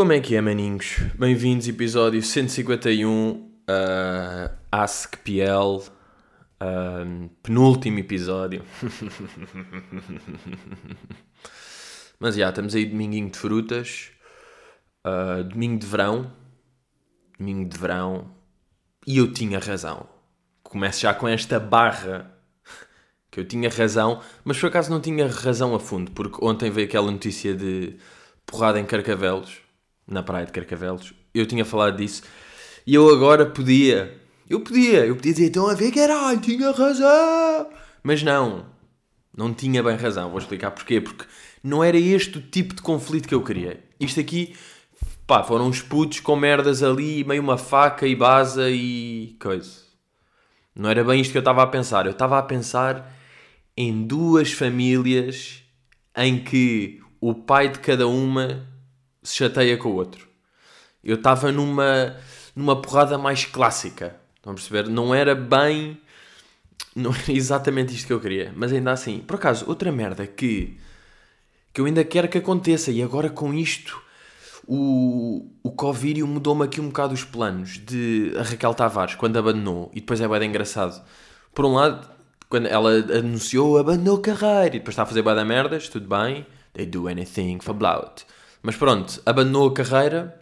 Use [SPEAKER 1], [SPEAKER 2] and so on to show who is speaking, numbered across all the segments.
[SPEAKER 1] Como é que é, maninhos? Bem-vindos, episódio 151, uh, Ask PL, uh, penúltimo episódio. Mas já, estamos aí dominguinho de frutas, uh, domingo de verão, domingo de verão, e eu tinha razão. Começo já com esta barra que eu tinha razão, mas por acaso não tinha razão a fundo, porque ontem veio aquela notícia de porrada em Carcavelos, na praia de Carcavelos. Eu tinha falado disso e eu agora podia, eu podia, eu podia dizer, estão a ver, caralho, tinha razão. Mas não, não tinha bem razão. Vou explicar porquê. Porque não era este o tipo de conflito que eu queria. Isto aqui, pá, foram uns putos com merdas ali, meio uma faca e baza e coisa. Não era bem isto que eu estava a pensar. Eu estava a pensar em duas famílias em que o pai de cada uma se chateia com o outro. Eu estava numa, numa porrada mais clássica. Estão a perceber? Não era bem. Não era exatamente isto que eu queria. Mas ainda assim, por acaso, outra merda que, que eu ainda quero que aconteça, e agora com isto, o, o Covid mudou-me aqui um bocado os planos de a Raquel Tavares, quando abandonou, e depois é bem engraçado. Por um lado, quando ela anunciou, abandonou carreira, e depois está a fazer bada merdas, tudo bem, they do anything for blood. Mas pronto, abandonou a carreira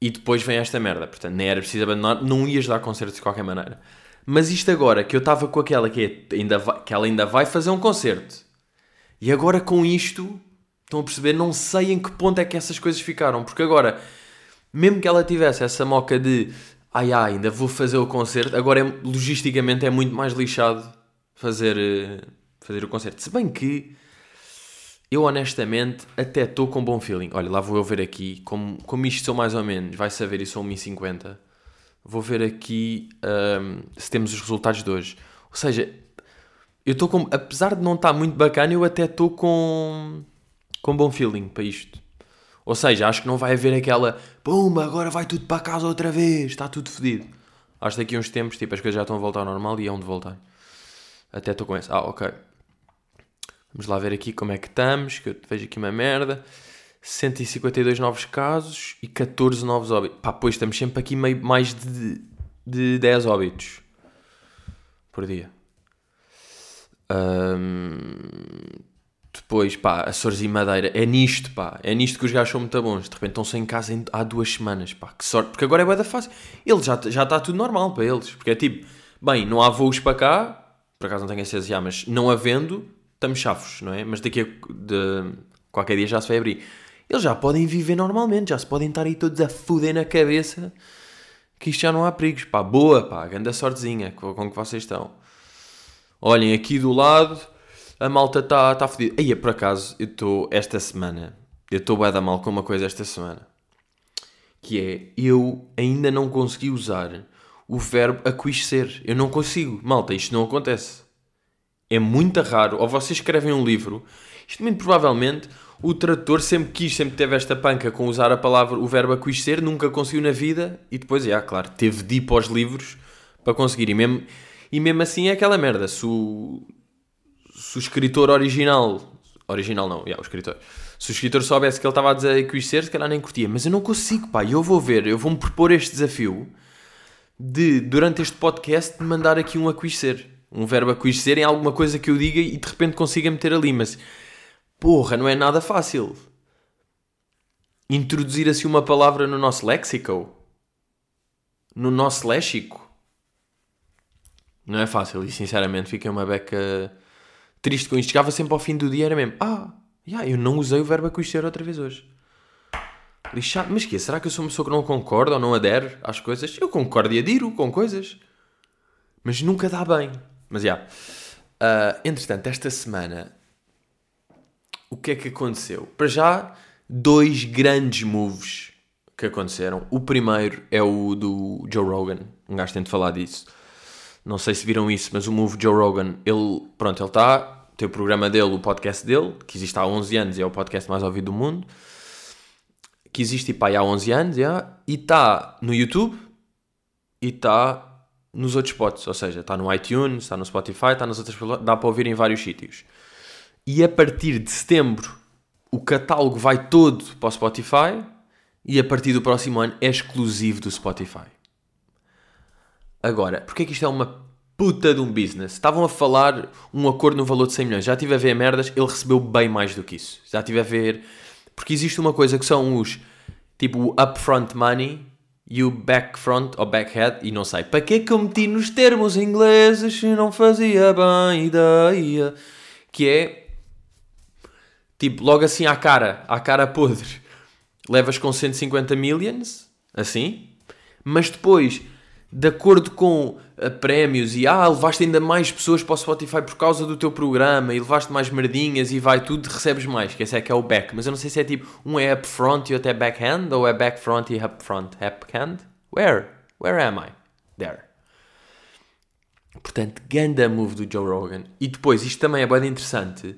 [SPEAKER 1] e depois vem esta merda. Portanto, nem era preciso abandonar, não ias dar concertos de qualquer maneira. Mas isto agora, que eu estava com aquela que, é, ainda vai, que ela ainda vai fazer um concerto. E agora com isto, estão a perceber, não sei em que ponto é que essas coisas ficaram. Porque agora, mesmo que ela tivesse essa moca de ai ai, ainda vou fazer o concerto, agora é, logisticamente é muito mais lixado fazer, eh, fazer o concerto. Se bem que eu honestamente até estou com bom feeling. Olha, lá vou eu ver aqui, como, como isto são mais ou menos, vai saber, isso são 1,50. Vou ver aqui um, se temos os resultados de hoje. Ou seja, eu estou com, apesar de não estar muito bacana, eu até estou com, com bom feeling para isto. Ou seja, acho que não vai haver aquela pumba, agora vai tudo para casa outra vez, está tudo fodido. Acho que daqui a uns tempos, tipo, as coisas já estão a voltar ao normal e é onde voltar. Até estou com essa. Ah, ok. Vamos lá ver aqui como é que estamos, que eu vejo aqui uma merda. 152 novos casos e 14 novos óbitos. Pá, pois estamos sempre aqui meio mais de, de 10 óbitos por dia. Um, depois, pá, Açores e Madeira. É nisto, pá. É nisto que os gajos são muito bons. De repente estão sem casa há duas semanas, pá. Que sorte. Porque agora é bem fácil. Ele já, já está tudo normal para eles. Porque é tipo, bem, não há voos para cá. Por acaso não tenho a já, mas não havendo, estamos chafos, não é? Mas daqui a de, qualquer dia já se vai abrir. Eles já podem viver normalmente, já se podem estar aí todos a foder na cabeça que isto já não há perigos. Pá, boa, pá, grande sortezinha com, com que vocês estão. Olhem, aqui do lado a malta está tá fodida. Aí, por acaso, eu estou esta semana, eu estou bem da mal com uma coisa esta semana. Que é, eu ainda não consegui usar o verbo aquiscer. Eu não consigo. Malta, isto não acontece é muito raro, ou vocês escrevem um livro, isto muito provavelmente o tradutor sempre quis, sempre teve esta panca com usar a palavra, o verbo aquiscer, nunca conseguiu na vida e depois, é claro, teve de ir para os livros para conseguir. E mesmo, e mesmo assim é aquela merda. Se o, se o escritor original, original não, yeah, o escritor, se o escritor soubesse que ele estava a dizer aquiscer, se calhar nem curtia. Mas eu não consigo, pá, eu vou ver, eu vou-me propor este desafio de, durante este podcast, mandar aqui um aquiscer um verbo a conhecer em alguma coisa que eu diga e de repente consiga meter ali, mas porra, não é nada fácil. Introduzir assim uma palavra no nosso léxico, no nosso léxico, não é fácil e sinceramente fiquei uma beca triste com isto. Chegava sempre ao fim do dia, era mesmo, ah, yeah, eu não usei o verbo a conhecer outra vez hoje. Lixado, mas que Será que eu sou uma pessoa que não concorda ou não adere às coisas? Eu concordo e adiro com coisas, mas nunca dá bem. Mas já. Yeah. Uh, entretanto, esta semana, o que é que aconteceu? Para já, dois grandes moves que aconteceram. O primeiro é o do Joe Rogan. Um gajo tem de falar disso. Não sei se viram isso, mas o move Joe Rogan, ele, pronto, ele está, tem o programa dele, o podcast dele, que existe há 11 anos e é o podcast mais ouvido do mundo, que existe tipo, há 11 anos, yeah, e está no YouTube e está nos outros spots, ou seja, está no iTunes, está no Spotify, está nas outras dá para ouvir em vários sítios. E a partir de setembro o catálogo vai todo para o Spotify e a partir do próximo ano é exclusivo do Spotify. Agora, porque é que isto é uma puta de um business? Estavam a falar um acordo no valor de 100 milhões. Já estive a ver merdas, ele recebeu bem mais do que isso. Já estive a ver. Porque existe uma coisa que são os tipo o upfront money e o backfront ou backhead, e não sei. Para que é que eu meti nos termos ingleses se não fazia bem ideia? Que é tipo, logo assim à cara, à cara podre, levas com 150 millions, assim, mas depois de acordo com uh, prémios e ah, levaste ainda mais pessoas para o Spotify por causa do teu programa e levaste mais merdinhas e vai tudo, recebes mais, que esse é que é o back. Mas eu não sei se é tipo, um é upfront e outro é backhand, ou é backfront e upfront. Uphand? Where? Where am I? There. Portanto, ganda move do Joe Rogan. E depois, isto também é bem interessante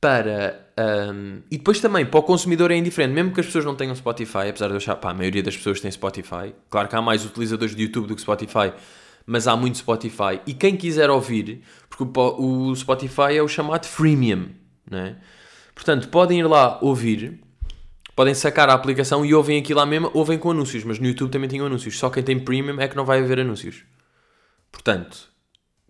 [SPEAKER 1] para. Um, e depois também, para o consumidor é indiferente, mesmo que as pessoas não tenham Spotify, apesar de eu achar, pá, a maioria das pessoas tem Spotify. Claro que há mais utilizadores de YouTube do que Spotify, mas há muito Spotify. E quem quiser ouvir, porque o, Spotify é o chamado freemium, né? Portanto, podem ir lá ouvir, podem sacar a aplicação e ouvem aqui lá mesmo, ouvem com anúncios, mas no YouTube também tem anúncios. Só quem tem premium é que não vai haver anúncios. Portanto,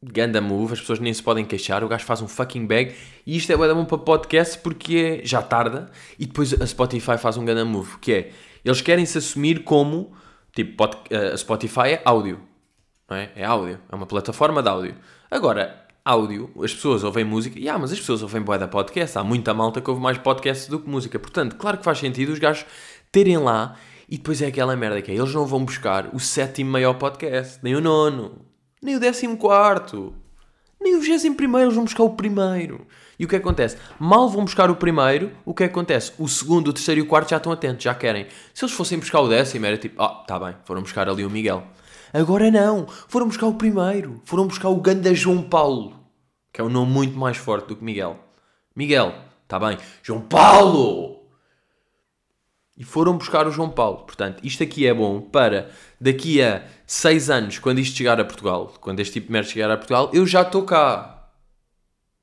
[SPEAKER 1] ganda move, as pessoas nem se podem queixar, o gajo faz um fucking bag e isto é bom para podcast porque é já tarda e depois a Spotify faz um ganda move, que é, eles querem se assumir como, tipo, pod, a Spotify é áudio, não é? É áudio, é uma plataforma de áudio. Agora, áudio, as pessoas ouvem música, e ah, mas as pessoas ouvem boa da podcast, há muita malta que ouve mais podcast do que música, portanto, claro que faz sentido os gajos terem lá e depois é aquela merda que é, eles não vão buscar o sétimo maior podcast, nem o nono, nem o décimo quarto, nem o vigésimo primeiro, eles vão buscar o primeiro. E o que acontece? Mal vão buscar o primeiro, o que acontece? O segundo, o terceiro e o quarto já estão atentos, já querem. Se eles fossem buscar o décimo, era tipo, ah, tá bem, foram buscar ali o Miguel. Agora não, foram buscar o primeiro, foram buscar o Ganda João Paulo, que é um nome muito mais forte do que Miguel. Miguel, tá bem, João Paulo! E foram buscar o João Paulo. Portanto, isto aqui é bom para daqui a 6 anos, quando isto chegar a Portugal, quando este tipo de merda chegar a Portugal, eu já estou cá.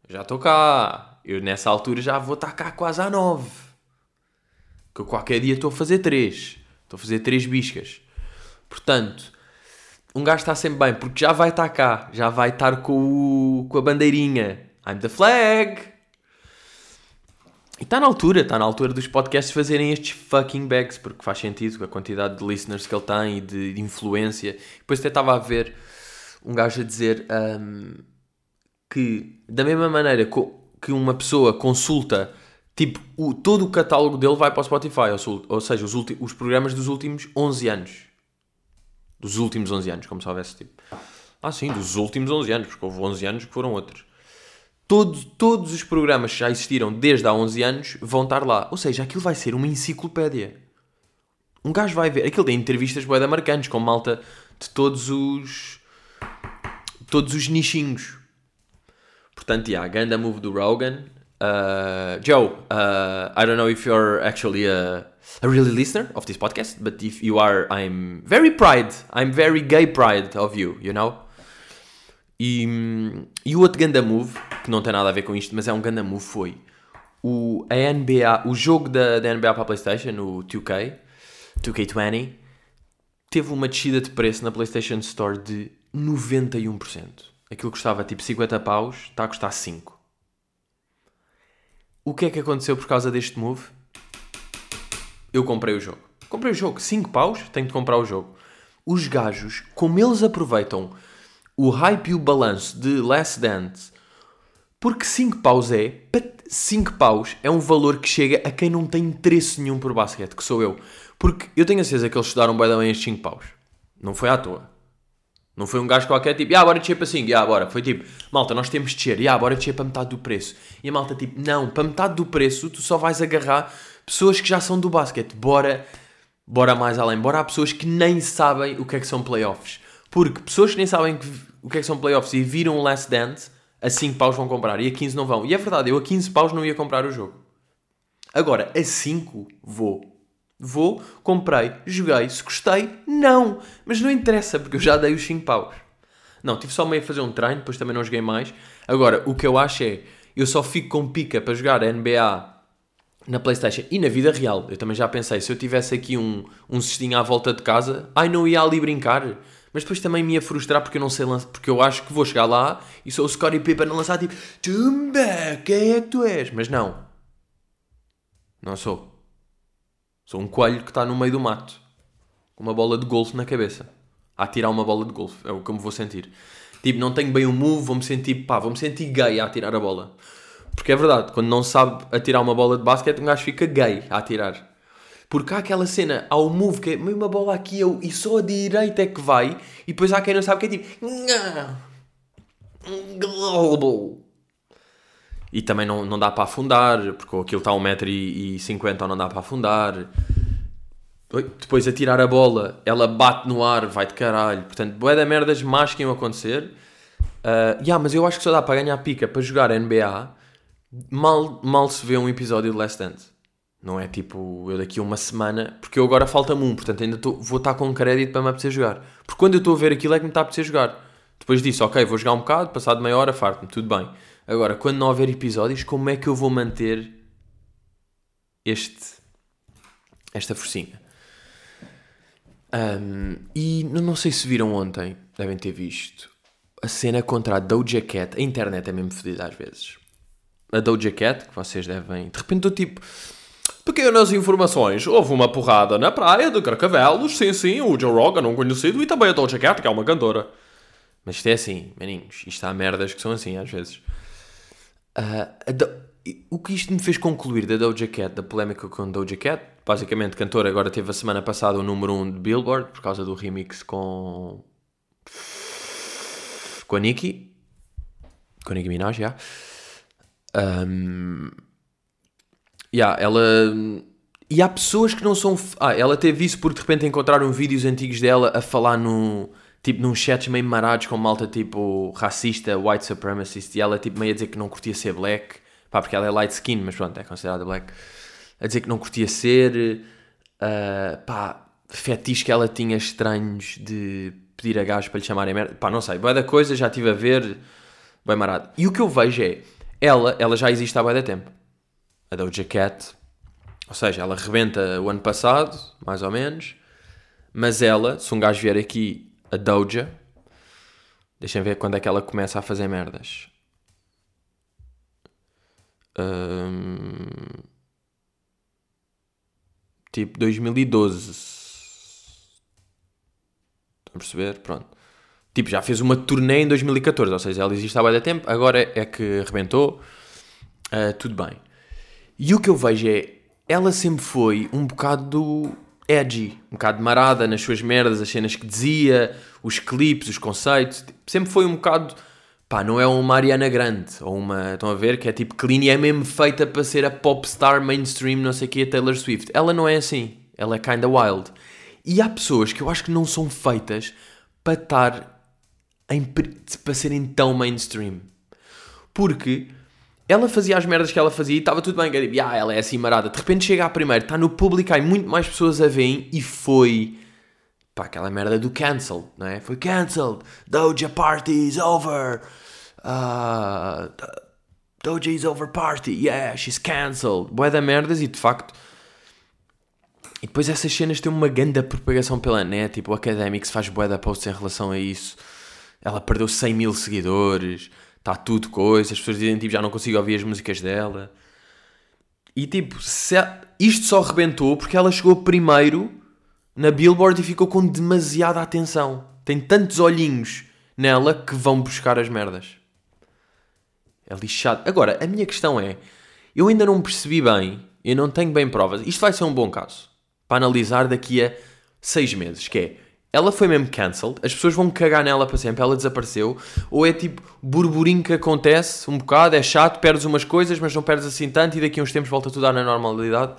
[SPEAKER 1] Já estou cá. Eu nessa altura já vou estar cá quase à 9. Que eu qualquer dia estou a fazer 3. Estou a fazer 3 biscas. Portanto, um gajo está sempre bem, porque já vai estar cá. Já vai estar com, o, com a bandeirinha. I'm the flag. E está na altura, está na altura dos podcasts fazerem estes fucking bags, porque faz sentido com a quantidade de listeners que ele tem e de, de influência. Depois até estava a ver um gajo a dizer um, que, da mesma maneira que uma pessoa consulta, tipo, o, todo o catálogo dele vai para o Spotify, ou, ou seja, os, os programas dos últimos 11 anos. Dos últimos 11 anos, como se houvesse tipo. Ah, sim, dos últimos 11 anos, porque houve 11 anos que foram outros todos, todos os programas que já existiram desde há 11 anos vão estar lá. Ou seja, aquilo vai ser uma enciclopédia. Um gajo vai ver. Aquilo tem entrevistas boeda marcantes com malta de todos os. todos os nichinhos. Portanto, yeah, ganda move do Rogan. Uh, Joe, uh, I don't know if you're actually a, a really listener of this podcast, but if you are, I'm very proud. I'm very gay pride of you, you know? E, e o outro ganda move, que não tem nada a ver com isto, mas é um ganda move, foi o, a NBA, o jogo da, da NBA para a Playstation, o 2K, 2K20, teve uma descida de preço na Playstation Store de 91%. Aquilo custava tipo 50 paus, está a custar 5. O que é que aconteceu por causa deste move? Eu comprei o jogo. Comprei o jogo, 5 paus, tenho de comprar o jogo. Os gajos, como eles aproveitam o hype e o balanço de Last Dance, porque 5 paus é, 5 paus é um valor que chega a quem não tem interesse nenhum por basquete, que sou eu. Porque eu tenho a certeza que eles estudaram bem bem estes 5 paus. Não foi à toa. Não foi um gajo qualquer tipo, ah, bora descer para 5, ah, bora. Foi tipo, malta, nós temos de descer, ah, bora descer para metade do preço. E a malta tipo, não, para metade do preço tu só vais agarrar pessoas que já são do basquete. Bora, bora mais além. Bora há pessoas que nem sabem o que é que são playoffs. Porque pessoas que nem sabem o que é que são playoffs e viram o Last Dance, a 5 paus vão comprar e a 15 não vão. E é verdade, eu a 15 paus não ia comprar o jogo. Agora, a 5 vou. Vou, comprei, joguei, se gostei, não. Mas não interessa, porque eu já dei os 5 paus. Não, tive só meio a fazer um treino, depois também não joguei mais. Agora, o que eu acho é, eu só fico com pica para jogar a NBA na Playstation e na vida real. Eu também já pensei, se eu tivesse aqui um, um cestinho à volta de casa, ai, não ia ali brincar. Mas depois também me ia frustrar porque eu não sei lançar, porque eu acho que vou chegar lá e sou o Scottie Pippen a lançar tipo, Tumba, quem é que tu és? Mas não. Não sou. Sou um coelho que está no meio do mato, com uma bola de golfe na cabeça, a atirar uma bola de golfe. É o que eu me vou sentir. Tipo, não tenho bem o move, vou-me sentir, pá, vou-me sentir gay a atirar a bola. Porque é verdade, quando não sabe atirar uma bola de basquete, um gajo fica gay a atirar. Porque há aquela cena, há o move que é uma bola aqui eu, e só a direita é que vai, e depois há quem não sabe que é tipo. Global. E também não, não dá para afundar, porque aquilo está a 1,50m não dá para afundar. Depois a tirar a bola, ela bate no ar, vai de caralho. Portanto, boé da merdas más que iam acontecer. Uh, yeah, mas eu acho que só dá para ganhar pica para jogar NBA. Mal, mal se vê um episódio de Last Dance. Não é tipo eu daqui a uma semana, porque eu agora falta-me um, portanto ainda tô, vou estar com crédito para me apetecer jogar. Porque quando eu estou a ver aquilo é que me está a apetecer jogar. Depois disso, ok, vou jogar um bocado, passado meia hora, farto-me, tudo bem. Agora, quando não houver episódios, como é que eu vou manter este esta forcinha? Um, e não sei se viram ontem, devem ter visto, a cena contra a Doja Cat. A internet é mesmo fodida às vezes. A Doja Cat, que vocês devem. De repente eu tipo. Pequenas informações. Houve uma porrada na praia de Carcavelos. Sim, sim, o Joe Rogan, um conhecido, e também a Doja Cat, que é uma cantora. Mas isto é assim, maninhos. Isto há merdas que são assim às vezes. Uh. O que isto me fez concluir da Doja Cat, da polémica com Doja Cat, basicamente, cantora agora teve a semana passada o número 1 de Billboard por causa do remix com. com a Nicki. Com a Nicki Minaj, já. Um, yeah, ela. E há pessoas que não são. Ah, ela teve isso porque de repente encontraram vídeos antigos dela a falar no. Tipo, num chat meio marados com malta tipo racista, white supremacist, e ela tipo meio a dizer que não curtia ser black, pá, porque ela é light skin, mas pronto, é considerada black a dizer que não curtia ser, uh, pá, fetiches que ela tinha estranhos de pedir a gajos para lhe chamarem merda, pá, não sei, boa da coisa, já estive a ver, bem marado. E o que eu vejo é, ela, ela já existe há bem da tempo, a Doja Cat, ou seja, ela rebenta o ano passado, mais ou menos, mas ela, se um gajo vier aqui, a Doja, deixem ver quando é que ela começa a fazer merdas. Tipo 2012. Estão a perceber? Pronto. Tipo, já fez uma turnê em 2014, ou seja, ela existe há muito tempo, agora é que arrebentou. Uh, tudo bem. E o que eu vejo é, ela sempre foi um bocado edgy, um bocado marada nas suas merdas, as cenas que dizia, os clipes, os conceitos. Sempre foi um bocado. Pá, não é uma Ariana Grande, ou uma. Estão a ver? Que é tipo clean e é mesmo feita para ser a popstar mainstream, não sei o que, a Taylor Swift. Ela não é assim. Ela é kinda wild. E há pessoas que eu acho que não são feitas para estar. Em, para serem tão mainstream. Porque ela fazia as merdas que ela fazia e estava tudo bem. Que tipo, ah, ela é assim marada. De repente chega à primeira, está no público, há muito mais pessoas a verem e foi. Pá, aquela merda do cancel, não é? Foi cancelled. Doja party is over. Uh, Doja is over party. Yeah, she's cancelled. Boé da merdas e de facto. E depois essas cenas têm uma grande propagação pela net. Tipo, o Academics faz boé da posts em relação a isso. Ela perdeu 100 mil seguidores está tudo coisa, as pessoas dizem tipo, já não consigo ouvir as músicas dela. E tipo, se, isto só rebentou porque ela chegou primeiro na Billboard e ficou com demasiada atenção. Tem tantos olhinhos nela que vão buscar as merdas. É lixado. Agora, a minha questão é: eu ainda não percebi bem, eu não tenho bem provas. Isto vai ser um bom caso para analisar daqui a seis meses, que é ela foi mesmo cancelled, as pessoas vão cagar nela para sempre, ela desapareceu, ou é tipo burburinho que acontece um bocado, é chato, perdes umas coisas, mas não perdes assim tanto, e daqui a uns tempos volta tudo à normalidade,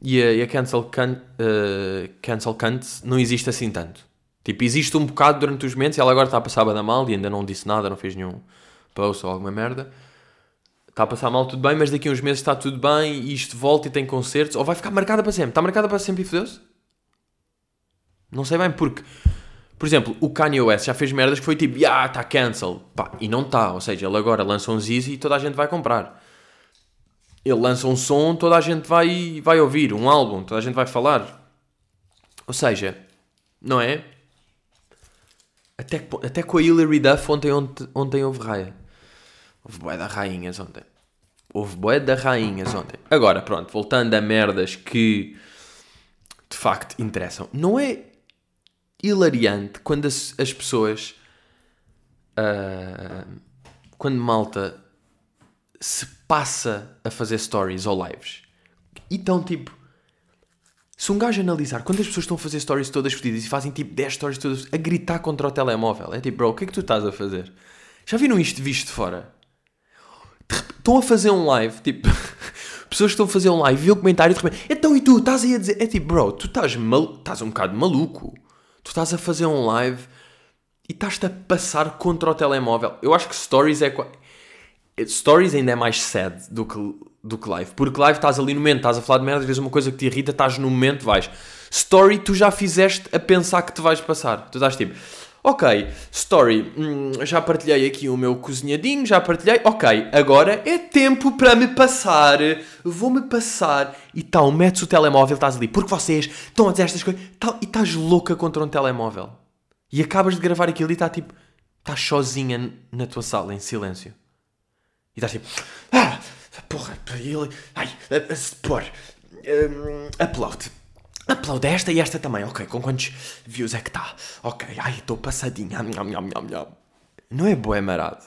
[SPEAKER 1] e a, e a cancel, can, uh, cancel cunt não existe assim tanto. Tipo, existe um bocado durante os momentos, e ela agora está a passar a mal, e ainda não disse nada, não fez nenhum post ou alguma merda. Está a passar mal, tudo bem, mas daqui a uns meses está tudo bem, e isto volta e tem concertos, ou vai ficar marcada para sempre. Está marcada para sempre e fodeu-se? Não sei bem porque. Por exemplo, o Kanye West já fez merdas que foi tipo, ah, está cancel. Pá, e não está. Ou seja, ele agora lança um Zizi e toda a gente vai comprar. ele lança um som, toda a gente vai, vai ouvir, um álbum, toda a gente vai falar. Ou seja, não é? Até, até com a Hilary Duff ontem, ontem, ontem houve raia. Houve boé da rainhas ontem. Houve boé da rainhas ontem. Agora, pronto, voltando a merdas que de facto interessam. Não é hilariante quando as, as pessoas. Uh, quando malta se passa a fazer stories ou lives. Então, tipo, se um gajo analisar quantas pessoas estão a fazer stories todas fedidas e fazem tipo 10 stories todas a gritar contra o telemóvel, é tipo, bro, o que é que tu estás a fazer? Já viram isto visto de fora? Estão a fazer um live, tipo, pessoas que estão a fazer um live, vê o comentário e de repente, então e tu estás aí a dizer, é tipo, bro, tu estás, mal, estás um bocado maluco, tu estás a fazer um live e estás-te a passar contra o telemóvel. Eu acho que stories é. Stories ainda é mais sad do que, do que live. Porque live estás ali no momento, estás a falar de merda, às vezes uma coisa que te irrita, estás no momento, vais. Story tu já fizeste a pensar que te vais passar. Tu estás tipo, ok, story, hum, já partilhei aqui o meu cozinhadinho, já partilhei, ok, agora é tempo para me passar, vou-me passar. E tal, metes o telemóvel, estás ali, porque vocês estão a dizer estas coisas, tal, e estás louca contra um telemóvel. E acabas de gravar aquilo e está tipo, estás sozinha na tua sala, em silêncio. E estás tipo, ah, porra, ele, ai, pôr, um, upload. Upload esta e esta também, ok, com quantos views é que está? Ok, ai, estou passadinha, não é boé marado.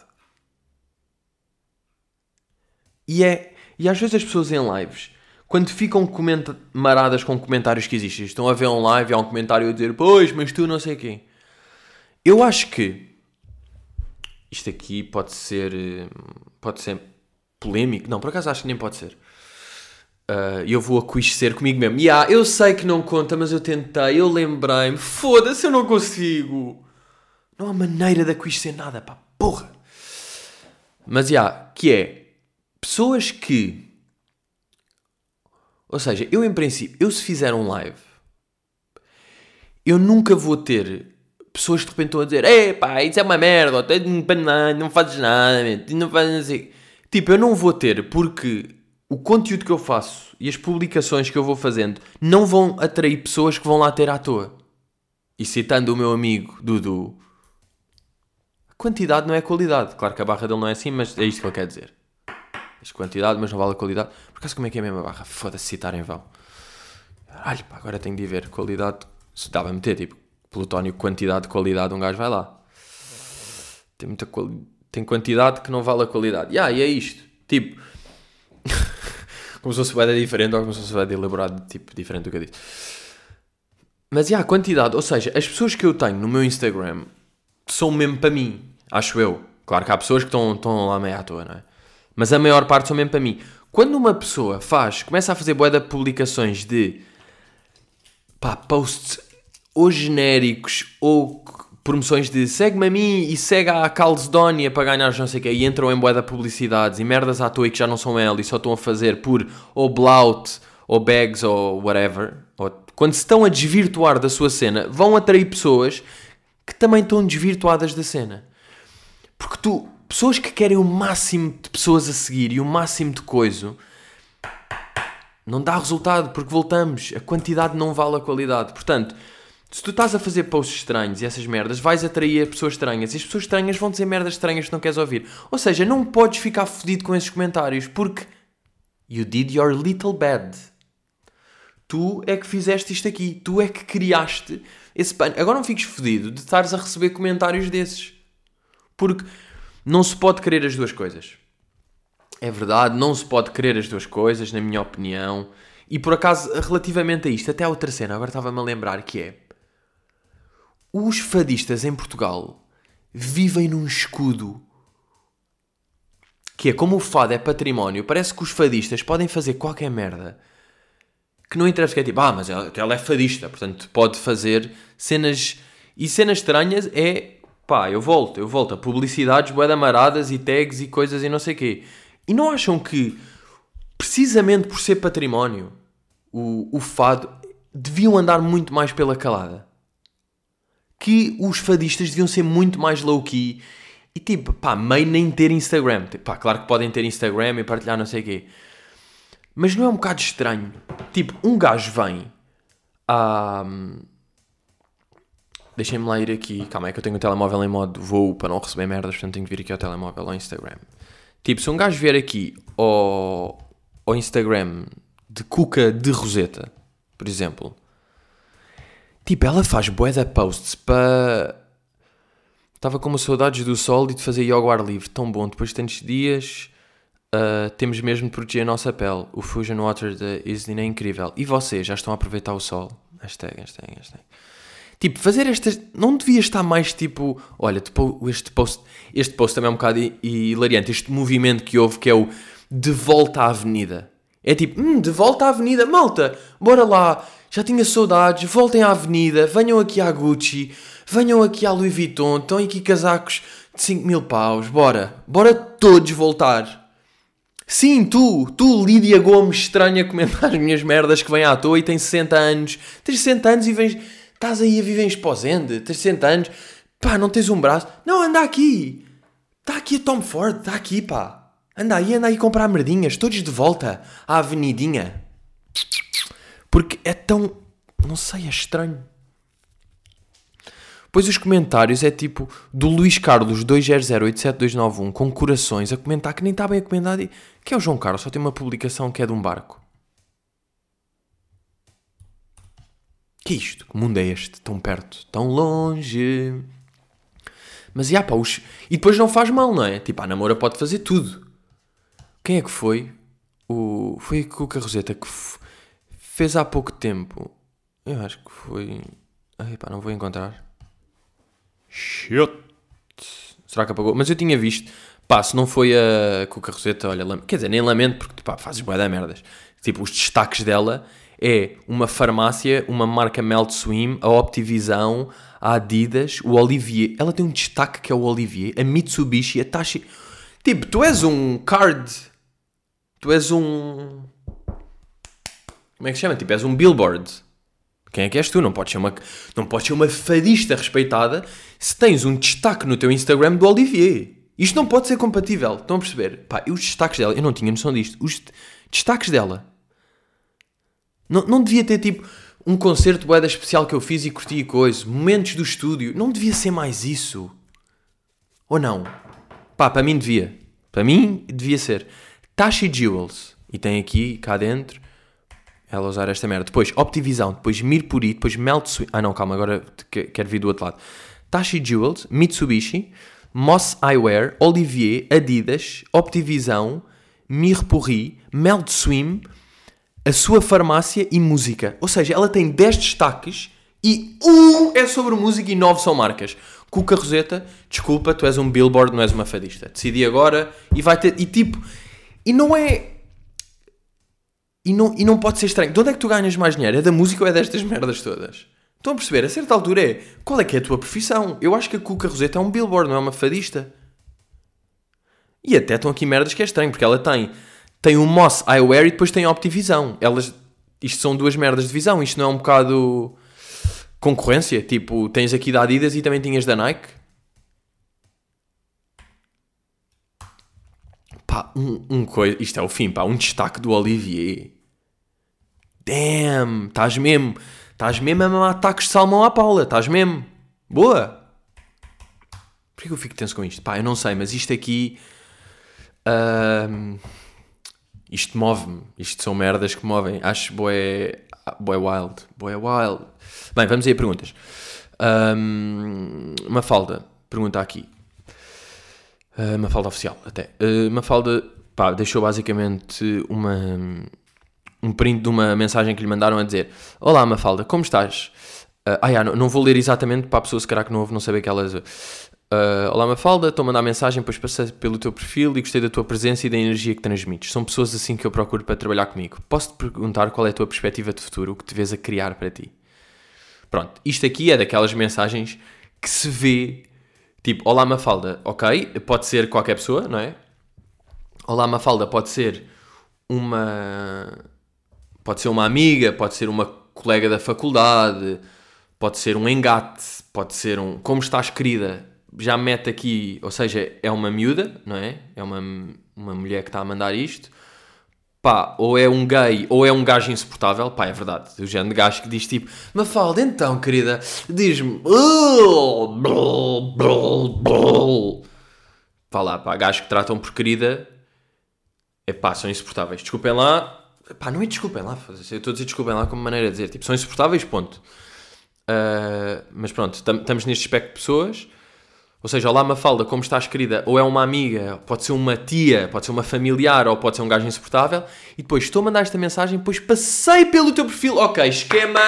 [SPEAKER 1] E é, e às vezes as pessoas em lives, quando ficam comenta maradas com comentários que existem, estão a ver um live e há um comentário a dizer, pois, mas tu não sei quem. Eu acho que isto aqui pode ser pode ser polémico. Não, por acaso acho que nem pode ser. Uh, eu vou ser comigo mesmo. Yeah, eu sei que não conta, mas eu tentei, eu lembrei-me. Foda-se, eu não consigo. Não há maneira de ser nada, pá, porra. Mas já, yeah, que é pessoas que. Ou seja, eu em princípio, eu se fizer um live, eu nunca vou ter pessoas que de repente estão a dizer: Ei pá, isso é uma merda, não fazes nada, não fazes assim. Tipo, eu não vou ter porque o conteúdo que eu faço e as publicações que eu vou fazendo não vão atrair pessoas que vão lá ter à toa. E citando o meu amigo Dudu, a quantidade não é qualidade. Claro que a barra dele não é assim, mas é isto que ele quer dizer. As quantidade, mas não vale a qualidade. Por acaso, como é que é a mesma barra? Foda-se citar em vão. Caralho, pá, agora tenho de ver qualidade. Se dava a meter, tipo, Plutónio, quantidade, qualidade, um gajo vai lá. Tem muita quali... tem quantidade que não vale a qualidade. Yeah, e é isto. Tipo, como se fosse bem diferente ou como se fosse bem elaborado, tipo, diferente do que eu disse. Mas, yeah, a quantidade, ou seja, as pessoas que eu tenho no meu Instagram são mesmo para mim, acho eu. Claro que há pessoas que estão, estão lá meio à toa, não é? Mas a maior parte são mesmo para mim. Quando uma pessoa faz, começa a fazer boa de publicações de pá, posts ou genéricos ou promoções de segue-me a mim e segue a Calcedónia para ganhar não sei o quê. E entram em boeda publicidades e merdas à toa que já não são ela e só estão a fazer por ou blout ou bags ou whatever. Ou, quando se estão a desvirtuar da sua cena vão atrair pessoas que também estão desvirtuadas da cena. Porque tu, pessoas que querem o máximo de pessoas a seguir e o máximo de coisa não dá resultado porque voltamos, a quantidade não vale a qualidade. Portanto se tu estás a fazer posts estranhos e essas merdas, vais atrair pessoas estranhas. E as pessoas estranhas vão dizer merdas estranhas que não queres ouvir. Ou seja, não podes ficar fodido com esses comentários porque you did your little bad. Tu é que fizeste isto aqui. Tu é que criaste esse pano. Agora não fiques fodido de estares a receber comentários desses. Porque não se pode querer as duas coisas. É verdade, não se pode querer as duas coisas, na minha opinião. E por acaso, relativamente a isto, até a outra cena, agora estava-me a lembrar que é os fadistas em Portugal vivem num escudo que é como o fado é património, parece que os fadistas podem fazer qualquer merda que não interessa, que é tipo, ah, mas ela, ela é fadista, portanto pode fazer cenas e cenas estranhas é pá, eu volto, eu volto a publicidades, boeda maradas e tags e coisas e não sei o quê. E não acham que precisamente por ser património o, o fado deviam andar muito mais pela calada? Que os fadistas deviam ser muito mais low-key e tipo, pá, meio nem ter Instagram. Tipo, pá, claro que podem ter Instagram e partilhar não sei o quê. Mas não é um bocado estranho? Tipo, um gajo vem a. Deixem-me lá ir aqui. Calma, é que eu tenho o telemóvel em modo voo para não receber merdas, portanto tenho que vir aqui ao telemóvel, ao Instagram. Tipo, se um gajo vier aqui ao, ao Instagram de Cuca de Roseta, por exemplo, tipo, ela faz bué posts para. Estava com uma saudades do sol e de fazer yoga ao ar livre. Tão bom, depois de tantos dias, uh, temos mesmo de proteger a nossa pele. O Fusion Water da Isdin é incrível. E vocês, já estão a aproveitar o sol? Hashtag, hashtag, hashtag. Tipo, fazer estas. Não devia estar mais tipo. Olha, este post, este post também é um bocado hilariante. Este movimento que houve que é o de volta à avenida. É tipo, hum, de volta à avenida, malta, bora lá, já tinha saudades, voltem à avenida, venham aqui à Gucci, venham aqui à Louis Vuitton, estão aqui casacos de 5 mil paus, bora, bora todos voltar. Sim, tu, tu, Lídia Gomes, estranha, comentar as minhas merdas que vem à toa e tem 60 anos. Tens 60 anos e vens, estás aí a viver em Esposende, tens 60 anos, pá, não tens um braço. Não, anda aqui, está aqui a Tom Ford, está aqui, pá. Anda aí, anda aí comprar merdinhas, todos de volta à avenidinha. Porque é tão. Não sei, é estranho. Pois os comentários é tipo do Luís Carlos 200879291 com corações a comentar que nem está bem a comentar. Que é o João Carlos, só tem uma publicação que é de um barco. Que é isto? Que mundo é este? Tão perto, tão longe. Mas e, pá, os... e depois não faz mal, não é? Tipo, a namora pode fazer tudo. Quem é que foi? O, foi o Carroseta que fez há pouco tempo. Eu acho que foi. Ai pá, não vou encontrar. Shit. Será que apagou? Mas eu tinha visto. Pá, se não foi a Cuca Roseta, olha, quer dizer, nem lamento porque pá, fazes boia da merdas. Tipo, os destaques dela é uma farmácia, uma marca Melt Swim, a Optivisão, a Adidas, o Olivier. Ela tem um destaque que é o Olivier, a Mitsubishi, a Tashi. Tipo, tu és um card tu és um. Como é que se chama? Tipo, és um billboard. Quem é que és tu? Não podes ser uma, não podes ser uma fadista respeitada se tens um destaque no teu Instagram do Olivier. Isto não pode ser compatível. Estão a perceber? Pá, e os destaques dela, eu não tinha noção disto. Os destaques dela. Não, não devia ter tipo um concerto boeda especial que eu fiz e curti e coisa. Momentos do estúdio. Não devia ser mais isso. Ou não? Pá, para mim devia. Para mim devia ser. Tashi Jewels. E tem aqui, cá dentro, ela usar esta merda. Depois Optivisão, depois Mirpuri, depois Melt Swim. Ah não, calma, agora quero vir do outro lado. Tashi Jewels, Mitsubishi, Moss Eyewear, Olivier, Adidas, Optivisão, Mirpuri, Melt Swim, a sua farmácia e música. Ou seja, ela tem 10 destaques e um é sobre música e 9 são marcas. Cuca Roseta, desculpa, tu és um billboard, não és uma fadista. Decidi agora e vai ter. E tipo, e não é. E não, e não pode ser estranho. De onde é que tu ganhas mais dinheiro? É da música ou é destas merdas todas? Estão a perceber? A certa altura é. Qual é que é a tua profissão? Eu acho que a Cuca Roseta é um billboard, não é uma fadista. E até estão aqui merdas que é estranho, porque ela tem. Tem o Moss Eyewear e depois tem a Optivisão. Elas. Isto são duas merdas de visão. Isto não é um bocado. Concorrência? Tipo, tens aqui da Adidas e também tinhas da Nike. Pá, um, um coisa. Isto é o fim, pá. Um destaque do Olivier. Damn! Estás mesmo. Estás mesmo a mamar ataques de salmão à Paula. Estás mesmo. Boa! Porquê que eu fico tenso com isto? Pá, eu não sei, mas isto aqui. Uh, isto move-me. Isto são merdas que movem. Acho boé. Boé wild. Boé wild. Bem, vamos aí a perguntas. Um, uma falda. Pergunta aqui. Uh, Mafalda oficial, até. Uh, Mafalda, pá, deixou basicamente uma, um print de uma mensagem que lhe mandaram a dizer Olá Mafalda, como estás? Uh, ah, yeah, não, não, vou ler exatamente para a pessoa se calhar que não ouve não saber que elas... Uh, Olá Mafalda, estou a mandar mensagem, pois passei pelo teu perfil e gostei da tua presença e da energia que transmites. São pessoas assim que eu procuro para trabalhar comigo. Posso-te perguntar qual é a tua perspectiva de futuro, o que te vês a criar para ti? Pronto, isto aqui é daquelas mensagens que se vê Tipo, olá Mafalda, ok, pode ser qualquer pessoa, não é? Olá Mafalda pode ser uma. Pode ser uma amiga, pode ser uma colega da faculdade, pode ser um engate, pode ser um. Como estás, querida? Já mete aqui, ou seja, é uma miúda, não é? É uma, uma mulher que está a mandar isto. Pá, ou é um gay ou é um gajo insuportável, pá, é verdade. O género de gajo que diz tipo, Mafalda, então, querida, diz-me. Pá lá, pá, gajos que tratam por querida, é pá, são insuportáveis. Desculpem lá, pá, não é desculpem lá, eu estou a dizer desculpem lá como maneira de dizer, tipo, são insuportáveis, ponto. Uh, mas pronto, estamos neste espectro de pessoas. Ou seja, olá Mafalda, como estás querida? Ou é uma amiga, pode ser uma tia, pode ser uma familiar, ou pode ser um gajo insuportável. E depois estou a mandar esta mensagem, depois passei pelo teu perfil. Ok, esquema,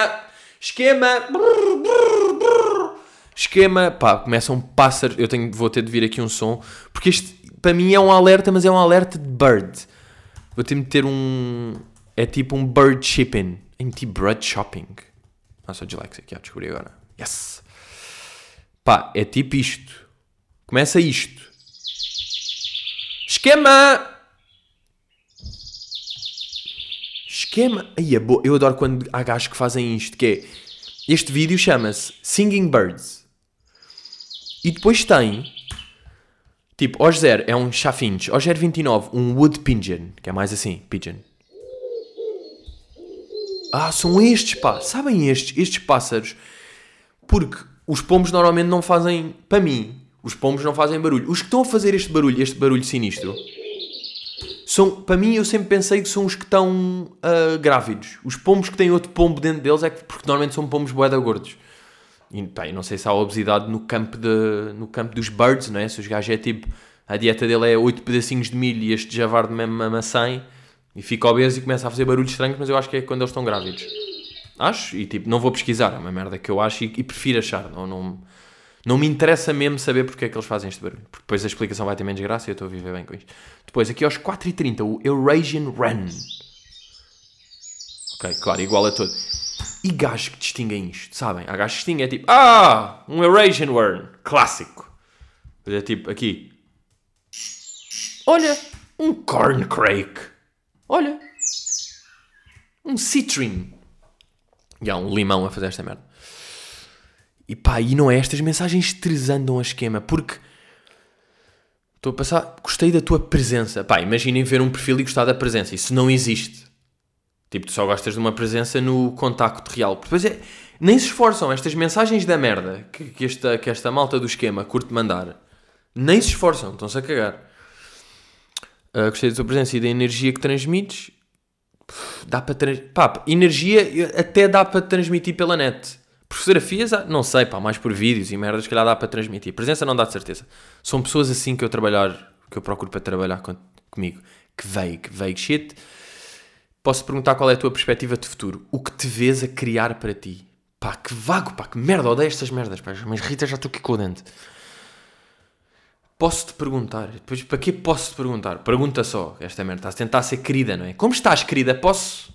[SPEAKER 1] esquema, brrr, brrr, brrr, esquema. Pá, começa um pássaro. Eu tenho, vou ter de vir aqui um som, porque este para mim é um alerta, mas é um alerta de bird. Vou ter de meter um. É tipo um bird shipping. É tipo bird shopping. Ah, sou dyslexic, já descobri agora. Yes! Pá, é tipo isto. Começa isto. Esquema! Esquema. Ai, é Eu adoro quando há gajos que fazem isto, que é... Este vídeo chama-se Singing Birds. E depois tem... Tipo, o 0 é um chafinch. O 029, um wood pigeon. Que é mais assim, pigeon. Ah, são estes, pá. Sabem estes? Estes pássaros. Porque os pombos normalmente não fazem... Para mim, os pombos não fazem barulho. Os que estão a fazer este barulho, este barulho sinistro, são, para mim, eu sempre pensei que são os que estão uh, grávidos. Os pombos que têm outro pombo dentro deles é que, porque normalmente são pombos boeda gordos. E, pá, não sei se há obesidade no campo, de, no campo dos birds, não é? Se os gajos é tipo, a dieta dele é 8 pedacinhos de milho e este javar de mesmo a 100 e fica obeso e começa a fazer barulhos estranhos, mas eu acho que é quando eles estão grávidos. Acho, e tipo, não vou pesquisar, é uma merda que eu acho e, e prefiro achar, não, não, não me interessa mesmo saber porque é que eles fazem este barulho. Porque depois a explicação vai ter menos graça e eu estou a viver bem com isto. Depois, aqui aos 4h30, o Eurasian Run. Ok, claro, igual a todo. E gajos que distinguem isto, sabem? Há gajos que distinguem, é tipo, ah, um Eurasian Run. Clássico. É tipo, aqui. Olha, um corn crake. Olha. Um citrine. E há um limão a fazer esta merda. E pá, e não é? Estas mensagens estresandam a esquema, porque estou a passar, gostei da tua presença. Pá, imaginem ver um perfil e gostar da presença. Isso não existe. Tipo, tu só gostas de uma presença no contacto real. Depois é, nem se esforçam. Estas mensagens da merda que, que, esta, que esta malta do esquema curte mandar, nem se esforçam, estão-se a cagar. Uh, gostei da tua presença e da energia que transmites. Dá para transmitir. Pá, energia até dá para transmitir pela net. Por fotografias, não sei, pá, mais por vídeos e merdas, que calhar dá para transmitir. Presença não dá de certeza. São pessoas assim que eu trabalhar, que eu procuro para trabalhar com, comigo. Que que veio shit. Posso perguntar qual é a tua perspectiva de futuro? O que te vês a criar para ti? Pá, que vago, pá, que merda, odeio estas merdas, pá. Mas Rita, já estou aqui com o dente. Posso-te perguntar? Depois, para que posso-te perguntar? Pergunta só, esta merda. Estás a tentar ser querida, não é? Como estás, querida? Posso?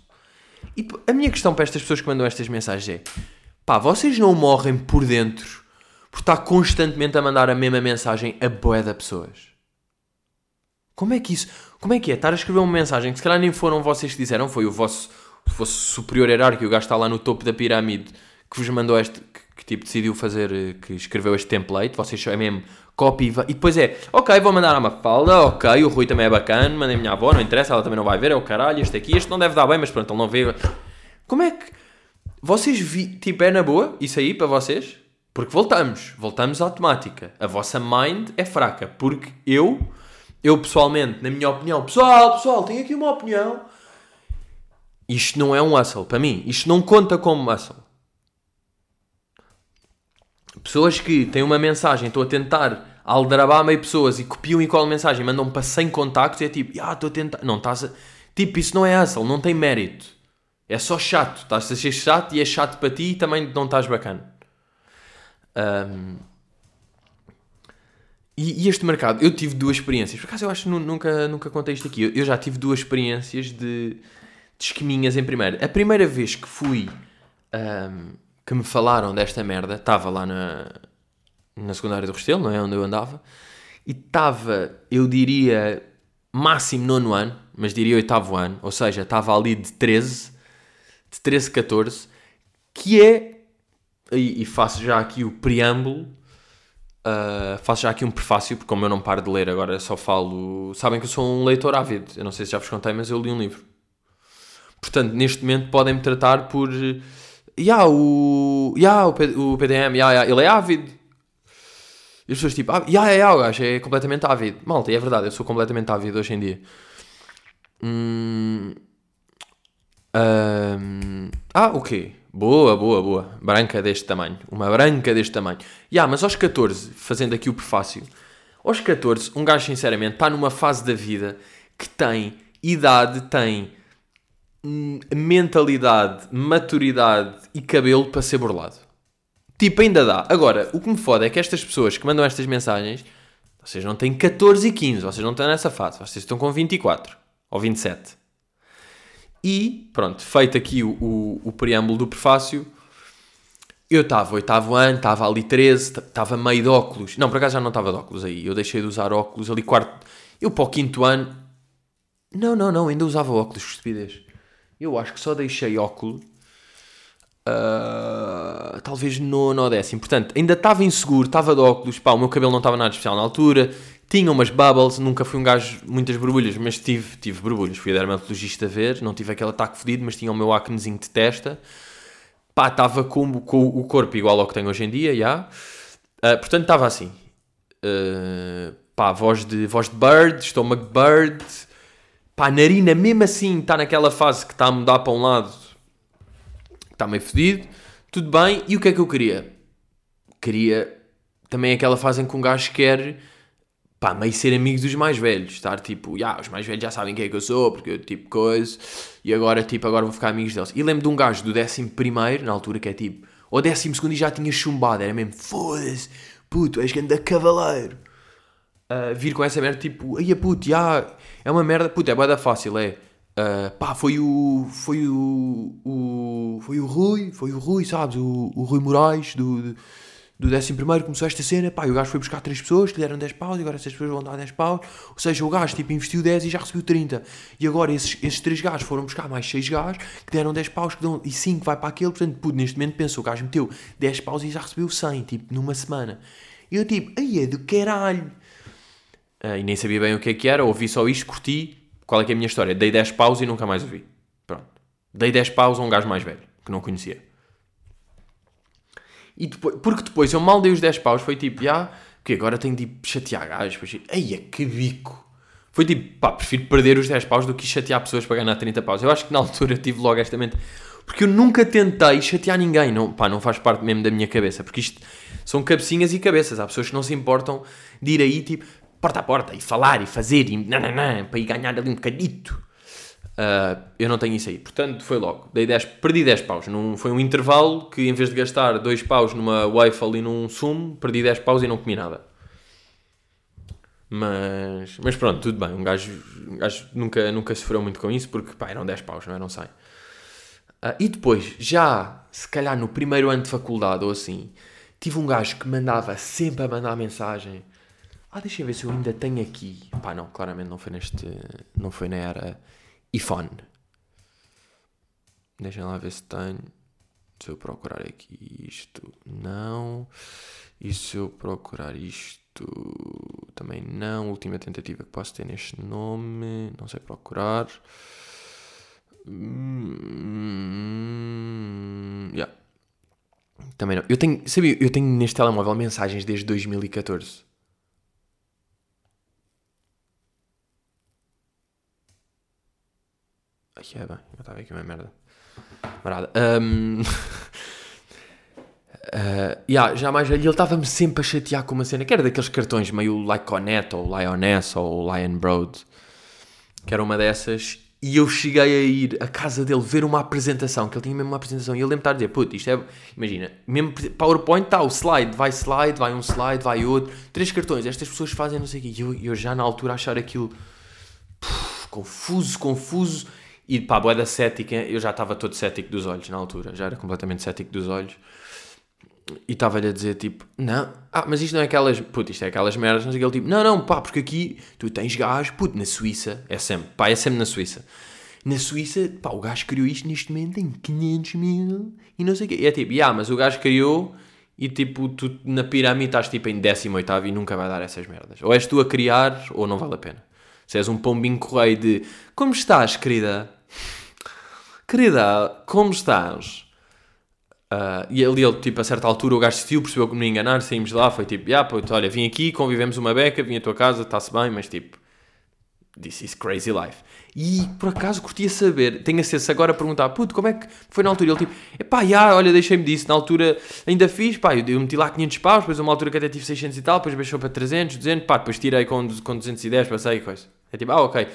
[SPEAKER 1] E a minha questão para estas pessoas que mandam estas mensagens é Pá, vocês não morrem por dentro por estar constantemente a mandar a mesma mensagem a boé de pessoas. Como é que isso... Como é que é? Estar a escrever uma mensagem que se calhar nem foram vocês que disseram, foi o vosso, o vosso superior hierárquico, o gajo está lá no topo da pirâmide, que vos mandou este... Que, que tipo decidiu fazer... Eh, que escreveu este template. Vocês é mesmo copy e depois é, ok, vou mandar a Mafalda, ok, o Rui também é bacana, mandei a minha avó, não interessa, ela também não vai ver, é o caralho, este aqui, este não deve dar bem, mas pronto, ele não vê. Como é que vocês vi, tipo, é na boa isso aí para vocês? Porque voltamos, voltamos à automática. A vossa mind é fraca, porque eu, eu pessoalmente, na minha opinião, pessoal, pessoal, tenho aqui uma opinião. Isto não é um hustle, para mim, isto não conta como hustle. Pessoas que têm uma mensagem, estou a tentar aldrabar meio pessoas e copiam e colam mensagem, mandam para 100 contactos e é tipo, ah, estou a tentar. Não, estás a. Tipo, isso não é hustle, não tem mérito. É só chato. Estás a ser chato e é chato para ti e também não estás bacana. Um, e, e, este mercado, eu tive duas experiências. Por acaso eu acho que nunca, nunca contei isto aqui. Eu, eu já tive duas experiências de, de esqueminhas em primeiro. A primeira vez que fui, um, que me falaram desta merda, estava lá na, na secundária do Restelo, não é? Onde eu andava. E estava, eu diria, máximo nono ano, mas diria oitavo ano. Ou seja, estava ali de 13 de 13, 14, que é, e, e faço já aqui o preâmbulo, uh, faço já aqui um prefácio, porque como eu não paro de ler agora, só falo. Sabem que eu sou um leitor ávido, eu não sei se já vos contei, mas eu li um livro. Portanto, neste momento podem-me tratar por. Ya, o. Ya, o, P- o PDM, ya, ya, ele é ávido. E as pessoas tipo, ah, ya, ya, o gajo é completamente ávido. Malta, é verdade, eu sou completamente ávido hoje em dia. Hum, Ahm, ah, o quê? Boa, boa, boa. Branca deste tamanho. Uma branca deste tamanho. Ya, mas aos 14, fazendo aqui o prefácio, aos 14, um gajo, sinceramente, está numa fase da vida que tem idade, tem hum, mentalidade, maturidade e cabelo para ser burlado. Tipo, ainda dá. Agora, o que me foda é que estas pessoas que mandam estas mensagens, vocês não têm 14 e 15, vocês não estão nessa fase, vocês estão com 24 ou 27. E, pronto, feito aqui o, o, o preâmbulo do prefácio, eu estava oitavo ano, estava ali 13, estava meio de óculos. Não, por acaso já não estava de óculos aí. Eu deixei de usar óculos ali quarto. Eu para o quinto ano. Não, não, não, ainda usava óculos, estupidez. Eu acho que só deixei óculos. ah, talvez no, no décimo. Portanto, ainda estava inseguro, estava de óculos. Pá, o meu cabelo não estava nada especial na altura. Tinha umas bubbles, nunca fui um gajo muitas borbulhas, mas tive, tive borbulhas. Fui a dermatologista ver, não tive aquele ataque fedido, mas tinha o meu acnezinho de testa. Pá, estava com, com o corpo igual ao que tenho hoje em dia, já. Ah, portanto, estava assim. Ah, pá, voz de, voz de bird, estômago de bird. Pá, a narina mesmo assim está naquela fase que está a mudar para um lado. Está meio fedido. Tudo bem. E o que é que eu queria? Queria também aquela fase em que um gajo quer pá, meio ser amigo dos mais velhos, estar tipo, "Ya, os mais velhos já sabem quem é que eu sou, porque eu tipo coisa, e agora tipo, agora vou ficar amigos deles. E lembro de um gajo do décimo primeiro, na altura que é tipo, ou décimo segundo e já tinha chumbado, era mesmo, foda-se, puto, és grande cavaleiro. Uh, vir com essa merda tipo, ai puto, já, é uma merda, puto, é boa fácil, é. Uh, pá, foi o. Foi o, o. Foi o Rui, foi o Rui, sabes? O, o Rui Moraes do, do, do 11 primeiro começou esta cena, pá, e o gajo foi buscar 3 pessoas que lhe deram 10 paus e agora essas pessoas vão dar 10 paus. Ou seja, o gajo tipo investiu 10 e já recebeu 30. E agora esses, esses 3 gajos foram buscar mais 6 gajos que deram 10 paus que dão, e 5 vai para aquele. Portanto, puto, neste momento pensa, o gajo meteu 10 paus e já recebeu 100, tipo, numa semana. E eu tipo, ai é do caralho. Ah, e nem sabia bem o que é que era, ouvi só isto, curti. Qual é que é a minha história? Dei 10 paus e nunca mais ouvi. Pronto. Dei 10 paus a um gajo mais velho, que não conhecia. E depois, porque depois eu mal dei os 10 paus, foi tipo, já, que agora tenho de chatear gajos. Depois, Eia, que bico. Foi tipo, pá, prefiro perder os 10 paus do que chatear pessoas para ganhar 30 paus. Eu acho que na altura tive logo esta mente. Porque eu nunca tentei chatear ninguém. Não, pá, não faz parte mesmo da minha cabeça. Porque isto são cabecinhas e cabeças. Há pessoas que não se importam de ir aí, tipo, porta a porta e falar e fazer e nananã, para ir ganhar ali um bocadito. Uh, eu não tenho isso aí. Portanto, foi logo. Dei 10, perdi 10 paus. Num, foi um intervalo que, em vez de gastar 2 paus numa waffle e num sumo, perdi 10 paus e não comi nada. Mas, mas pronto, tudo bem. Um gajo, um gajo nunca, nunca sofreu muito com isso porque pá, eram 10 paus, não eram 100. Uh, e depois, já se calhar no primeiro ano de faculdade ou assim, tive um gajo que mandava sempre a mandar mensagem. Ah, deixa eu ver se eu ainda tenho aqui. Pá, não, claramente não foi neste. Não foi na era iPhone. Deixa lá ver se tenho. Se eu procurar aqui isto, não. E se eu procurar isto, também não. Última tentativa que posso ter neste nome, não sei procurar. Hum, yeah. Também não. Eu tenho, sabia, eu tenho neste telemóvel mensagens desde 2014. Ai, é bem, eu estava aqui uma merda. Marada. Um... Uh, yeah, já mais velho, ele estava-me sempre a chatear com uma cena que era daqueles cartões meio Lyconet ou Lioness ou Lion Broad, que era uma dessas. E eu cheguei a ir à casa dele ver uma apresentação, que ele tinha mesmo uma apresentação. E ele lembro de estar a dizer: Puto, isto é. Imagina, mesmo PowerPoint está o slide, vai slide, vai um slide, vai outro, três cartões. Estas pessoas fazem não sei o quê. E eu, eu já na altura achar aquilo puf, confuso, confuso. E pá, boeda da cética, eu já estava todo cético dos olhos na altura, já era completamente cético dos olhos. E estava-lhe a dizer tipo, não, ah, mas isto não é aquelas, puto, isto é aquelas merdas, não sei o que, ele tipo, não, não, pá, porque aqui tu tens gás, puto, na Suíça, é sempre, pá, é sempre na Suíça. Na Suíça, pá, o gajo criou isto neste momento em 500 mil e não sei o quê. E é tipo, ah, mas o gajo criou e tipo, tu na pirâmide estás tipo em 18 e nunca vai dar essas merdas. Ou és tu a criar ou não vale a pena. Se és um pombinho correio de, como estás, querida? Querida, como estás? Uh, e ali, tipo, a certa altura, o gajo decidiu, percebeu que me enganar, saímos lá, foi tipo, ah, pô, olha, vim aqui, convivemos uma beca, vim à tua casa, está-se bem, mas tipo, this is crazy life. E por acaso curtia saber, tenho acesso agora a perguntar, puto, como é que foi na altura? Ele tipo, epá, já, olha, deixei-me disso, na altura ainda fiz, pá, eu, eu meti lá 500 paus, depois uma altura que até tive 600 e tal, depois baixou para 300, 200, pá, depois tirei com, com 210, passei e coisa. É tipo, ah, ok,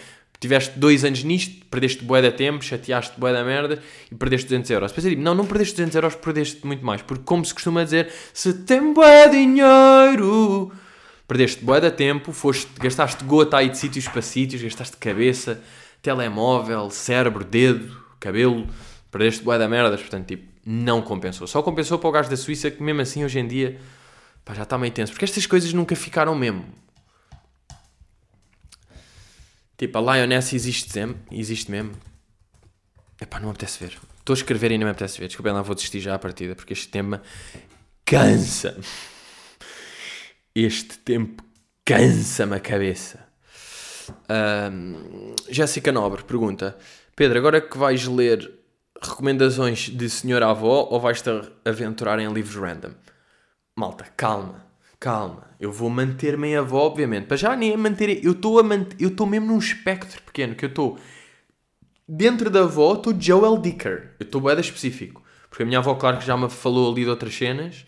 [SPEAKER 1] tiveste dois anos nisto, perdeste bué de tempo, chateaste bué da merda e perdeste 200 euros. Depois eu digo, não, não perdeste 200 euros, perdeste muito mais. Porque como se costuma dizer, se tem bué dinheiro, perdeste bué de tempo, foste, gastaste gota aí de sítios para sítios, gastaste cabeça, telemóvel, cérebro, dedo, cabelo, perdeste bué da merdas, portanto, tipo, não compensou. Só compensou para o gajo da Suíça que mesmo assim hoje em dia pá, já está meio tenso. Porque estas coisas nunca ficaram mesmo. Tipo, a Lioness existe existe mesmo. Epá, não me apetece ver. Estou a escrever e não me apetece ver. Desculpem lá, vou desistir já à partida, porque este tema cansa. Este tempo cansa-me a cabeça. Um, Jéssica Nobre pergunta: Pedro, agora que vais ler recomendações de senhora avó ou vais-te aventurar em livros random? Malta, calma calma, eu vou manter-me em avó, obviamente. Para já nem a manter, eu estou a manter, eu estou mesmo num espectro pequeno, que eu estou dentro da avó, estou Joel Dicker, eu estou bem específico. Porque a minha avó, claro que já me falou ali de outras cenas,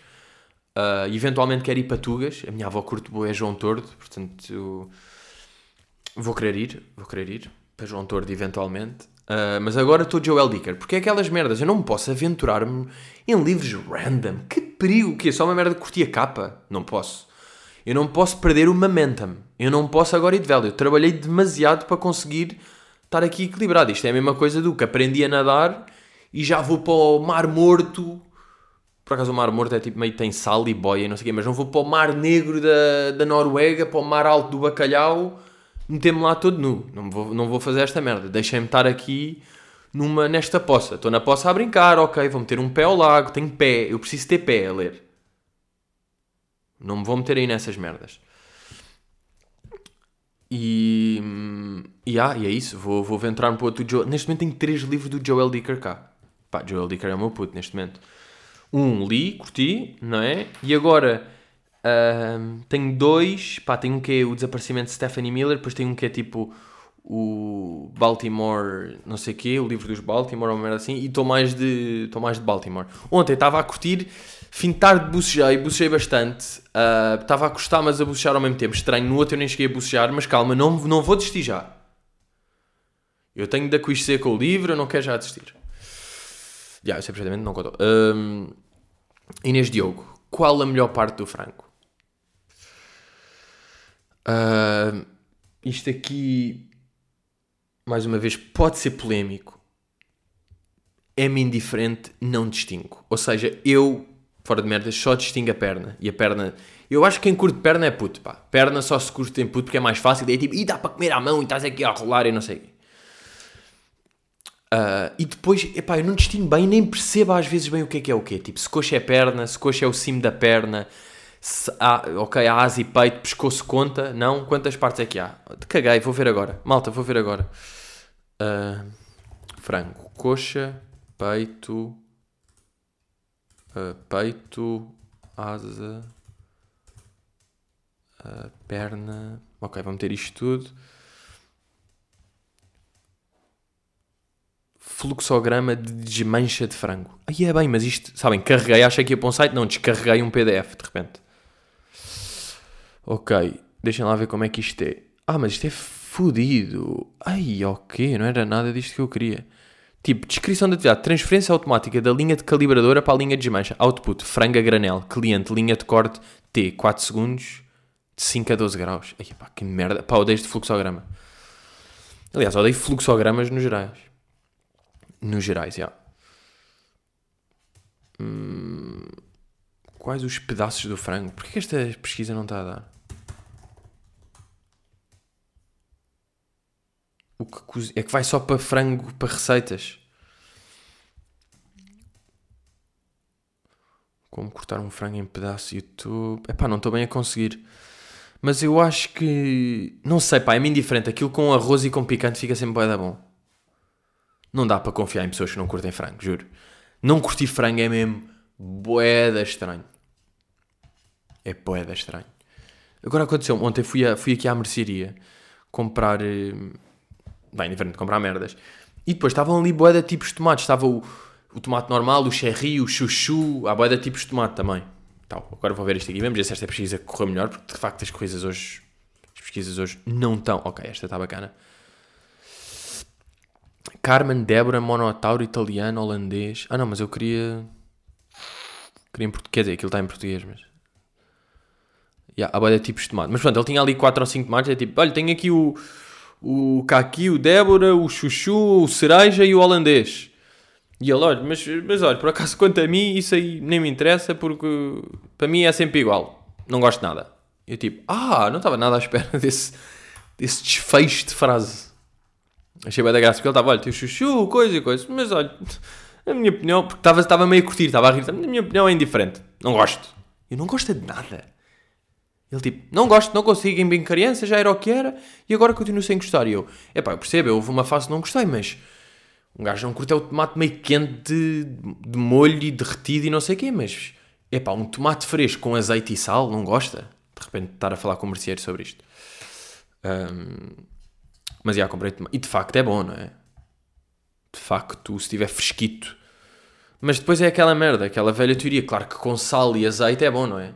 [SPEAKER 1] uh, eventualmente quer ir para Tugas, a minha avó curte boa é João Tordo, portanto vou querer ir, vou querer ir para João Tordo eventualmente. Uh, mas agora estou Joel Dicker, porque é aquelas merdas, eu não me posso aventurar-me em livros random. Que perigo, que é só uma merda que curti a capa? Não posso. Eu não posso perder o momentum. Eu não posso agora ir de vela. Eu trabalhei demasiado para conseguir estar aqui equilibrado. Isto é a mesma coisa do que aprendi a nadar e já vou para o mar morto. Por acaso o mar morto é tipo meio tem sal e boia e não sei o quê, mas não vou para o mar negro da, da Noruega, para o mar alto do bacalhau meter-me lá todo nu. Não vou, não vou fazer esta merda. Deixem-me estar aqui numa, nesta poça. Estou na poça a brincar, ok, vou meter um pé ao lago, tenho pé, eu preciso ter pé a ler. Não me vou meter aí nessas merdas. E, e, ah, e é isso, vou, vou entrar pouco do Joel. Neste momento tenho três livros do Joel Dicker cá. Pá, Joel Dicker é o meu puto neste momento. Um li, curti, não é? E agora uh, tenho dois, pá, tenho um que é o desaparecimento de Stephanie Miller, depois tenho um que é tipo o Baltimore, não sei o quê, o livro dos Baltimore, ou uma merda assim, e estou mais de estou mais de Baltimore. Ontem estava a curtir, fim de tarde bocejei, bocejei bastante, uh, estava a gostar, mas a bocejar ao mesmo tempo, estranho, no outro eu nem cheguei a bocejar, mas calma, não, não vou desistir já. Eu tenho de acontecer com o livro, eu não quero já desistir. Já, eu sei perfeitamente, não contou. Um, Inês Diogo, qual a melhor parte do frango? Uh, isto aqui, mais uma vez, pode ser polémico. É-me indiferente, não distingo. Ou seja, eu, fora de merda, só distingo a perna. E a perna. Eu acho que quem curte perna é puto, pá. Perna só se curte em puto porque é mais fácil. E é tipo, e dá para comer à mão e estás aqui a rolar e não sei. Uh, e depois, epá, eu não distingo bem, nem percebo às vezes bem o que é que é o quê. Tipo, se coxa é perna, se coxa é o cimo da perna, se ok, há asa e peito, pescoço conta, não? Quantas partes é que há? Caguei, vou ver agora. Malta, vou ver agora. Uh, frango, coxa, peito, uh, peito, asa, uh, perna. Ok, vamos ter isto tudo. Fluxograma de desmancha de frango. Aí é bem, mas isto, sabem, carreguei, achei que ia para um site, não, descarreguei um PDF de repente. Ok, deixem lá ver como é que isto é. Ah, mas isto é fodido. Ai, ok, não era nada disto que eu queria. Tipo, descrição da atividade. Transferência automática da linha de calibradora para a linha de desmancha. Output, franga granel. Cliente, linha de corte T, 4 segundos, de 5 a 12 graus. Ai, pá, que merda. Pá, odeio este fluxograma. Aliás, odeio fluxogramas nos gerais. Nos gerais, já. Hum, quais os pedaços do frango? Porquê que esta pesquisa não está a dar? O que cozi... é que vai só para frango, para receitas. Como cortar um frango em pedaços YouTube. Epá, não estou bem a conseguir. Mas eu acho que. Não sei, pá, é-me indiferente. Aquilo com arroz e com picante fica sempre bem da bom. Não dá para confiar em pessoas que não curtem frango, juro. Não curtir frango é mesmo boeda estranho. É boeda estranho. Agora aconteceu, ontem fui, a, fui aqui à mercearia comprar. eh, Bem, diferente de comprar merdas. E depois estavam ali boeda tipos de tomates. Estava o, o tomate normal, o cherry, o chuchu. Há boeda tipos de tomate também. Tal, agora vou ver isto aqui. Vamos ver se esta pesquisa correu melhor, porque de facto as coisas hoje. As pesquisas hoje não estão. Ok, esta está bacana. Carmen, Débora, monotauro, italiano, holandês. Ah não, mas eu queria. Queria em português. Quer dizer, aquilo está em português, mas. Yeah, há boeda tipos de tomate. Mas pronto, ele tinha ali 4 ou 5 tomates. É tipo, olha, tenho aqui o. O caqui, o Débora, o chuchu, o cereja e o holandês. E ele, olha, mas, mas olha, por acaso quanto a mim, isso aí nem me interessa porque para mim é sempre igual. Não gosto de nada. Eu tipo, ah, não estava nada à espera desse, desse desfecho de frase. Achei bem da graça porque ele estava, olha, tem o chuchu, coisa e coisa. Mas olha, a minha opinião, porque estava, estava meio a curtir, estava a rir, a minha opinião é indiferente. Não gosto. Eu não gosto de nada. Ele tipo, não gosto, não consigo, em bem criança, já era o que era, e agora continuo sem gostar. E eu, epá, eu percebo, houve uma fase que não gostei, mas um gajo não curte é o tomate meio quente de, de molho e derretido e não sei o quê, mas, epá, um tomate fresco com azeite e sal, não gosta? De repente estar a falar com o merceeiro sobre isto. Ahm, mas já comprei tomate. E de facto é bom, não é? De facto, se estiver fresquito. Mas depois é aquela merda, aquela velha teoria. Claro que com sal e azeite é bom, não é?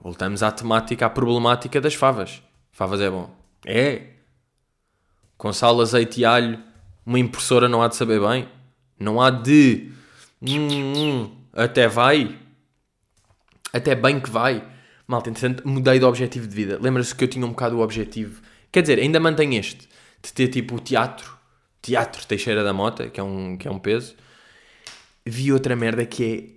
[SPEAKER 1] Voltamos à temática, à problemática das favas. Favas é bom. É. Com sal, azeite e alho, uma impressora não há de saber bem. Não há de. Hum, hum, até vai. Até bem que vai. Malta, entretanto, mudei de objetivo de vida. Lembra-se que eu tinha um bocado o objetivo. Quer dizer, ainda mantenho este. De ter tipo o teatro. Teatro Teixeira da Mota, que é um, que é um peso. Vi outra merda que é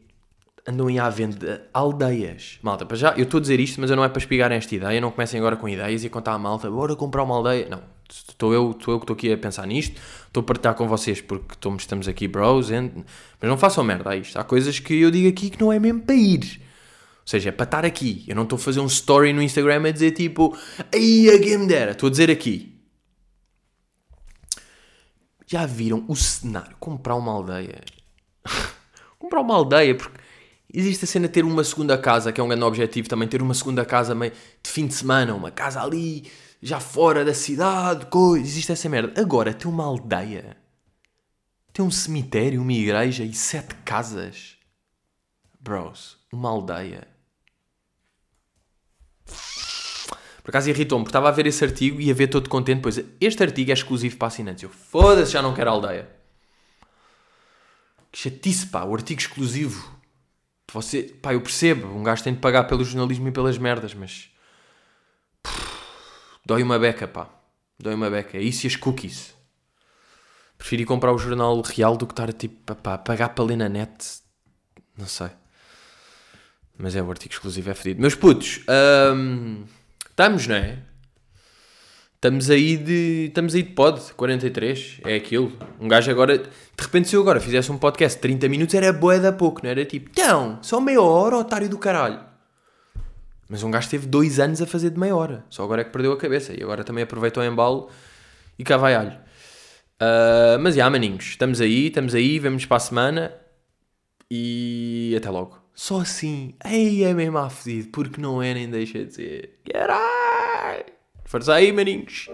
[SPEAKER 1] andam aí à venda aldeias. Malta, para já, eu estou a dizer isto, mas eu não é para espigar esta ideia. Não comecem agora com ideias e contar à malta, bora comprar uma aldeia. Não, estou eu, estou eu que estou aqui a pensar nisto. Estou a partilhar com vocês porque estamos, estamos aqui, bros. And... Mas não façam merda a isto. Há coisas que eu digo aqui que não é mesmo para ir. Ou seja, é para estar aqui. Eu não estou a fazer um story no Instagram a dizer tipo, aí a game dera. Estou a dizer aqui. Já viram o cenário? Comprar uma aldeia. comprar uma aldeia, porque existe a cena de ter uma segunda casa, que é um grande objetivo também, ter uma segunda casa meio de fim de semana, uma casa ali, já fora da cidade, coisa, existe essa merda. Agora, ter uma aldeia, ter um cemitério, uma igreja e sete casas. Bros, uma aldeia. Por acaso irritou-me, porque estava a ver esse artigo e a ver todo contente, pois este artigo é exclusivo para assinantes. Eu, foda-se, já não quero aldeia. Que chatice, pá, o artigo exclusivo. Você, pá, eu percebo, um gajo tem de pagar pelo jornalismo e pelas merdas, mas. Dói uma beca, pá. Dói uma beca. É isso e as cookies. Prefiro ir comprar o jornal real do que estar a tipo, pá, pagar para ler na net. Não sei. Mas é o artigo exclusivo, é fedido. Meus putos, hum, estamos, não é? Estamos aí de. Estamos aí de pod, 43. É aquilo. Um gajo agora. De repente, se eu agora fizesse um podcast de 30 minutos, era boa da pouco, não era tipo, então, só meia hora, otário do caralho. Mas um gajo teve dois anos a fazer de meia hora. Só agora é que perdeu a cabeça. E agora também aproveitou o embalo e cá vai alho. Uh, mas já, maninhos. Estamos aí, estamos aí. Vemos para a semana. E até logo. Só assim. Ei, é mesmo afedido. Porque não é nem deixa de ser. Caralho. Força aí, maninhos!